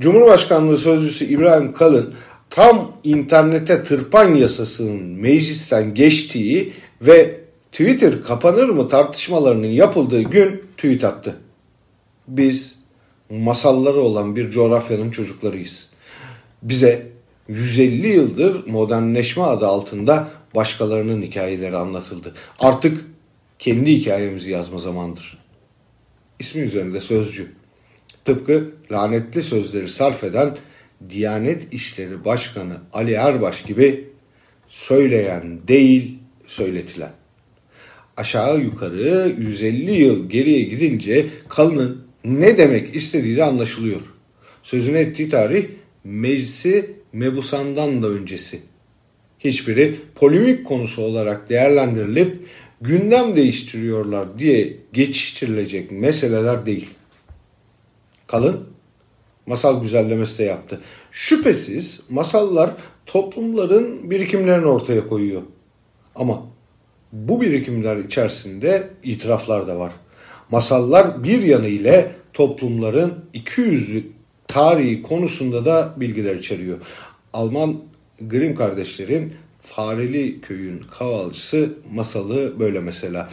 Cumhurbaşkanlığı Sözcüsü İbrahim Kalın tam internete tırpan yasasının meclisten geçtiği ve Twitter kapanır mı tartışmalarının yapıldığı gün tweet attı. Biz masalları olan bir coğrafyanın çocuklarıyız. Bize 150 yıldır modernleşme adı altında başkalarının hikayeleri anlatıldı. Artık kendi hikayemizi yazma zamandır. İsmi üzerinde sözcü. Tıpkı lanetli sözleri sarf eden Diyanet İşleri Başkanı Ali Erbaş gibi söyleyen değil söyletilen. Aşağı yukarı 150 yıl geriye gidince Kalın'ın ne demek istediği de anlaşılıyor. Sözünü ettiği tarih meclisi mebusandan da öncesi. Hiçbiri polemik konusu olarak değerlendirilip gündem değiştiriyorlar diye geçiştirilecek meseleler değil. Kalın masal güzellemesi de yaptı. Şüphesiz masallar toplumların birikimlerini ortaya koyuyor. Ama bu birikimler içerisinde itiraflar da var. Masallar bir yanı ile toplumların iki yüzlü tarihi konusunda da bilgiler içeriyor. Alman Grimm kardeşlerin Fareli Köyün Kavalcısı masalı böyle mesela.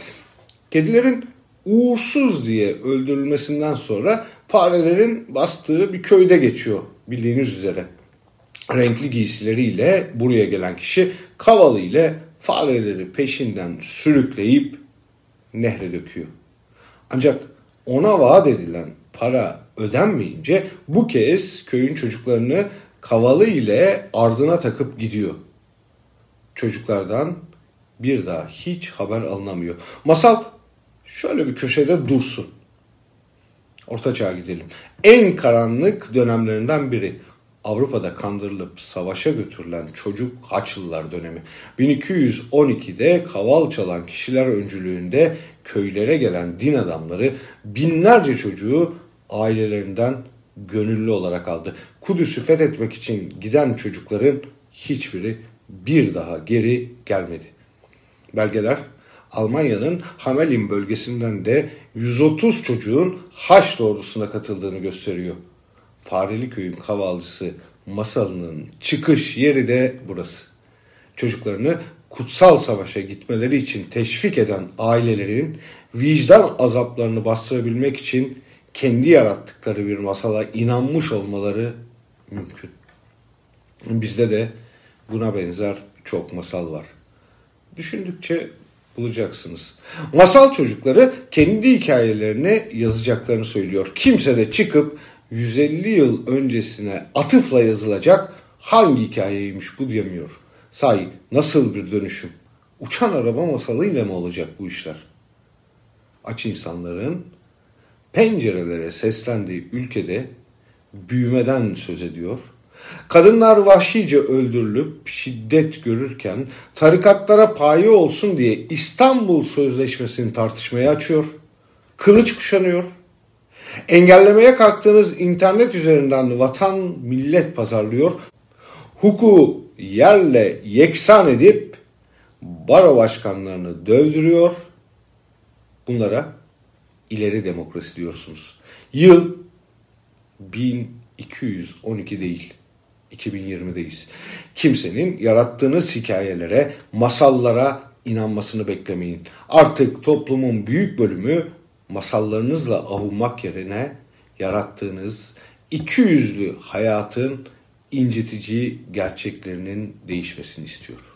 Kedilerin uğursuz diye öldürülmesinden sonra farelerin bastığı bir köyde geçiyor bildiğiniz üzere. Renkli giysileriyle buraya gelen kişi kavalı ile fareleri peşinden sürükleyip nehre döküyor. Ancak ona vaat edilen para ödenmeyince bu kez köyün çocuklarını kavalı ile ardına takıp gidiyor. Çocuklardan bir daha hiç haber alınamıyor. Masal şöyle bir köşede dursun. Orta çağa gidelim. En karanlık dönemlerinden biri. Avrupa'da kandırılıp savaşa götürülen çocuk Haçlılar dönemi. 1212'de kaval çalan kişiler öncülüğünde köylere gelen din adamları binlerce çocuğu ailelerinden gönüllü olarak aldı. Kudüs'ü fethetmek için giden çocukların hiçbiri bir daha geri gelmedi. Belgeler Almanya'nın Hamelin bölgesinden de 130 çocuğun Haçlı ordusuna katıldığını gösteriyor. Fareli köyün kavalcısı masalının çıkış yeri de burası. Çocuklarını kutsal savaşa gitmeleri için teşvik eden ailelerin vicdan azaplarını bastırabilmek için kendi yarattıkları bir masala inanmış olmaları mümkün. Bizde de buna benzer çok masal var. Düşündükçe bulacaksınız. Masal çocukları kendi hikayelerini yazacaklarını söylüyor. Kimse de çıkıp 150 yıl öncesine atıfla yazılacak hangi hikayeymiş bu diyemiyor. Say nasıl bir dönüşüm? Uçan araba masalıyla mı olacak bu işler? Aç insanların pencerelere seslendiği ülkede büyümeden söz ediyor. Kadınlar vahşice öldürülüp şiddet görürken tarikatlara paye olsun diye İstanbul Sözleşmesi'ni tartışmaya açıyor. Kılıç kuşanıyor. Engellemeye kalktığınız internet üzerinden vatan millet pazarlıyor. Hukuku yerle yeksan edip baro başkanlarını dövdürüyor. Bunlara ileri demokrasi diyorsunuz. Yıl 1212 değil. 2020'deyiz. Kimsenin yarattığınız hikayelere, masallara inanmasını beklemeyin. Artık toplumun büyük bölümü masallarınızla avunmak yerine yarattığınız iki yüzlü hayatın incitici gerçeklerinin değişmesini istiyor.